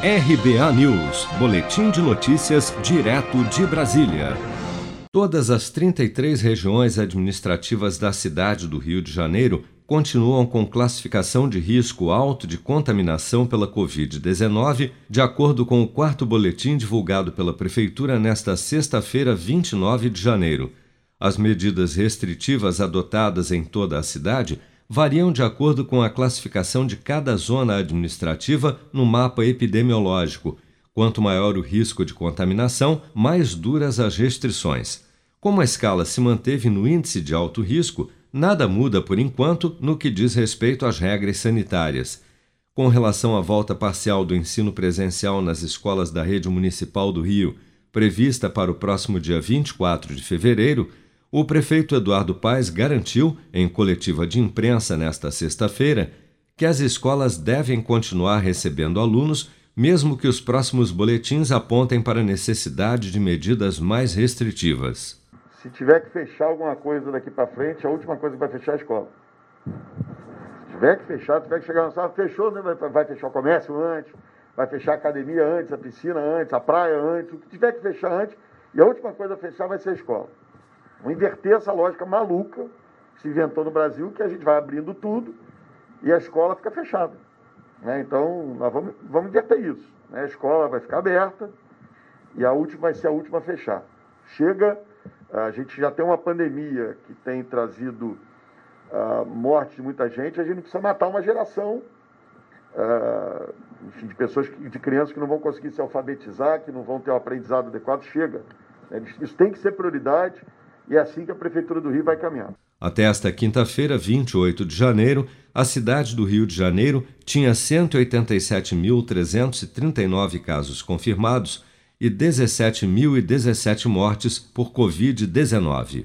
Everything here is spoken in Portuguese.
RBA News, Boletim de Notícias, direto de Brasília. Todas as 33 regiões administrativas da cidade do Rio de Janeiro continuam com classificação de risco alto de contaminação pela Covid-19, de acordo com o quarto boletim divulgado pela Prefeitura nesta sexta-feira, 29 de janeiro. As medidas restritivas adotadas em toda a cidade variam de acordo com a classificação de cada zona administrativa no mapa epidemiológico. Quanto maior o risco de contaminação, mais duras as restrições. Como a escala se manteve no índice de alto risco, nada muda por enquanto no que diz respeito às regras sanitárias. Com relação à volta parcial do ensino presencial nas escolas da rede municipal do Rio, prevista para o próximo dia 24 de fevereiro, o prefeito Eduardo Paes garantiu, em coletiva de imprensa nesta sexta-feira, que as escolas devem continuar recebendo alunos, mesmo que os próximos boletins apontem para a necessidade de medidas mais restritivas. Se tiver que fechar alguma coisa daqui para frente, a última coisa que vai fechar é a escola. Se tiver que fechar, tiver que chegar na sala, fechou, né? vai, vai fechar o comércio antes, vai fechar a academia antes, a piscina antes, a praia antes, o que tiver que fechar antes, e a última coisa a fechar vai ser a escola. Vamos inverter essa lógica maluca que se inventou no Brasil, que a gente vai abrindo tudo e a escola fica fechada. Né? Então, nós vamos, vamos inverter isso. Né? A escola vai ficar aberta e a última vai ser a última a fechar. Chega, a gente já tem uma pandemia que tem trazido a morte de muita gente, a gente não precisa matar uma geração uh, enfim, de pessoas, de crianças que não vão conseguir se alfabetizar, que não vão ter o um aprendizado adequado. Chega. Isso tem que ser prioridade. E é assim que a Prefeitura do Rio vai caminhar. Até esta quinta-feira, 28 de janeiro, a cidade do Rio de Janeiro tinha 187.339 casos confirmados e 17.017 mortes por Covid-19.